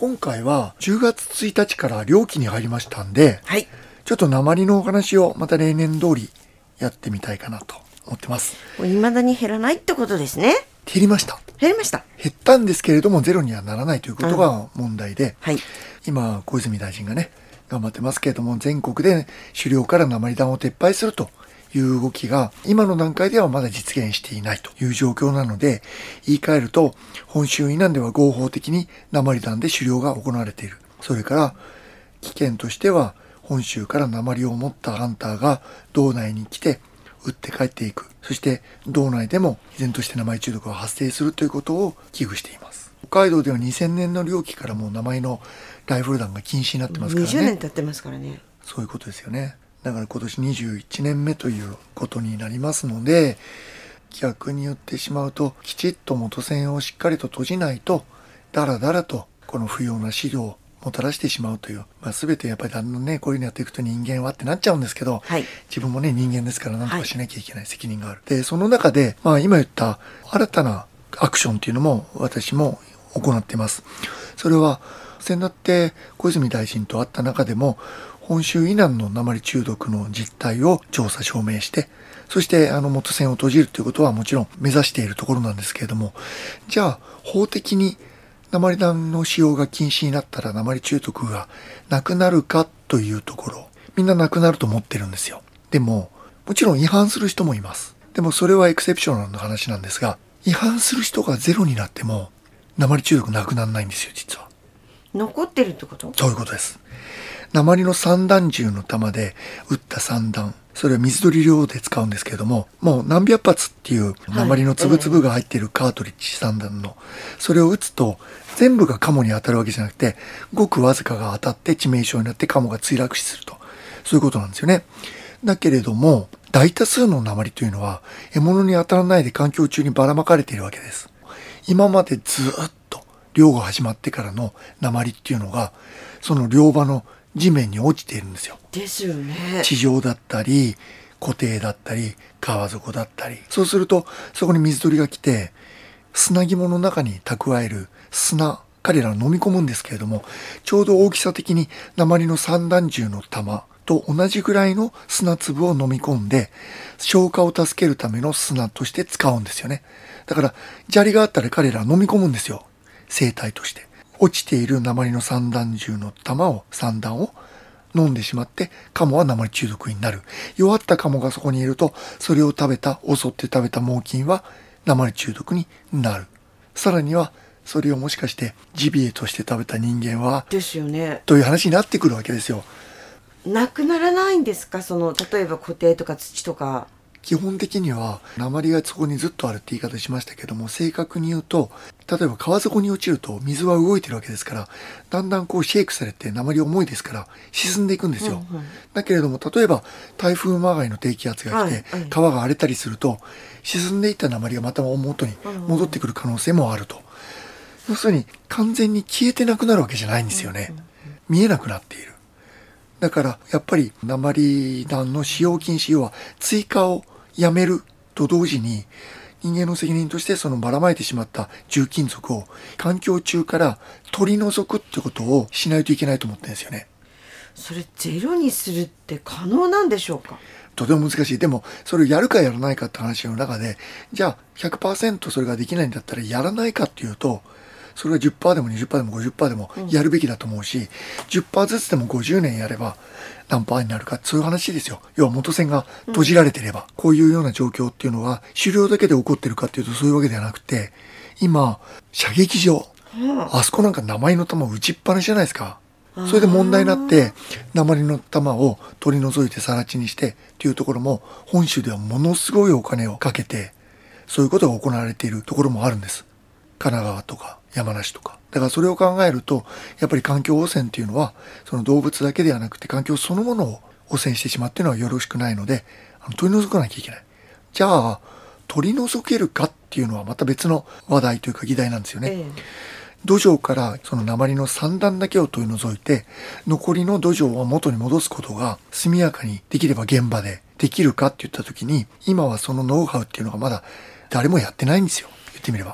今回は10月1日から漁期に入りましたんで、はい。ちょっと鉛のお話をまた例年通りやってみたいかなと思ってます。もう未だに減らないってことですね。減りました。減りました。減ったんですけれどもゼロにはならないということが問題で、はい。今小泉大臣がね頑張ってますけれども全国で狩猟から鉛弾を撤廃するという動きが今の段階ではまだ実現していないという状況なので言い換えると本州以南では合法的に鉛弾で狩猟が行われているそれから危険としては本州から鉛を持ったハンターが道内に来て撃って帰っていくそして道内でも依然として鉛中毒が発生するということを危惧しています北海道では2000年の猟期からもう名前のライフル弾が禁止になってますからね20年経ってますからね。そういうことですよね。だから今年21年目ということになりますので、逆に言ってしまうと、きちっと元栓をしっかりと閉じないと、だらだらとこの不要な資料をもたらしてしまうという、まあ、全てやっぱりだんだんね、こういうのやっていくと人間はってなっちゃうんですけど、はい自分もね、人間ですから何とかしなきゃいけない責任がある。で、その中で、まあ今言った新たなアクションっていうのも私も行っています。それは、先だって小泉大臣と会った中でも、本州以南の鉛中毒の実態を調査証明して、そしてあの元栓を閉じるということはもちろん目指しているところなんですけれども、じゃあ法的に鉛弾の使用が禁止になったら鉛中毒がなくなるかというところ、みんななくなると思ってるんですよ。でも、もちろん違反する人もいます。でもそれはエクセプショナルな話なんですが、違反する人がゼロになっても鉛中毒なくならないんですよ、実は。残ってるってこと？そういうことです。鉛の散弾銃の弾で撃った散弾。それは水鳥漁で使うんですけれども、もう何百発っていう鉛の粒々が入っているカートリッジ散弾の、それを撃つと全部がカモに当たるわけじゃなくて、ごくわずかが当たって致命傷になってカモが墜落死すると。そういうことなんですよね。だけれども、大多数の鉛というのは獲物に当たらないで環境中にばらまかれているわけです。今までずっと漁が始まってからの鉛っていうのが、その漁場の地面に落ちているんですよ。ですよね。地上だったり、湖底だったり、川底だったり。そうすると、そこに水鳥が来て、砂肝の中に蓄える砂、彼らは飲み込むんですけれども、ちょうど大きさ的に鉛の散弾銃の弾と同じぐらいの砂粒を飲み込んで、消化を助けるための砂として使うんですよね。だから、砂利があったら彼らは飲み込むんですよ。生態として。落ちている鉛の散弾銃の弾を、散弾を飲んでしまって、カモは鉛中毒になる。弱ったカモがそこにいると、それを食べた、襲って食べた猛禽は鉛中毒になる。さらには、それをもしかしてジビエとして食べた人間は、ですよね。という話になってくるわけですよ。なくならないんですか？その、例えば固定とか土とか。基本的には鉛がそこにずっとあるって言い方しましたけども正確に言うと例えば川底に落ちると水は動いてるわけですからだんだんこうシェイクされて鉛重いですから沈んでいくんですよ、うんうんだけれども例えば台風まがいの低気圧が来て、はいはい。川が荒れたりすると沈んでいった鉛がまた元に戻ってくる可能性もあると、要するに完全に消えてなくなるわけじゃないんですよね、見えなくなっているだからやっぱり鉛弾の使用禁止要は追加をやめると同時に人間の責任としてそのばらまいてしまった重金属を環境中から取り除くってことをしないといけないと思ってるんですよね。それゼロにするって可能なんでしょうか？とても難しい。でも、それをやるかやらないかって話の中で、じゃあ100%それができないんだったらやらないかっていうと、それは10%でも20%でも50%でもやるべきだと思うし、10%ずつでも50年やれば何パーになるか、そういう話ですよ。要は元栓が閉じられてれば、こういうような状況っていうのは狩猟だけで起こってるかっていうとそういうわけではなくて、今、射撃場、あそこなんか名前の弾打ちっぱなしじゃないですか。それで問題になって、鉛の弾を取り除いて更地にしてっていうところも、本州ではものすごいお金をかけて、そういうことが行われているところもあるんです。神奈川とか山梨とか。だからそれを考えると、やっぱり環境汚染っていうのは、その動物だけではなくて環境そのものを汚染してしまうっていうのはよろしくないので、あの取り除かなきゃいけない。じゃあ、取り除けるかっていうのはまた別の話題というか議題なんですよね。え土壌からその鉛の散弾だけを取り除いて、残りの土壌を元に戻すことが速やかにできれば現場でできるかって言った時に、今はそのノウハウっていうのがまだ誰もやってないんですよ。言ってみれば。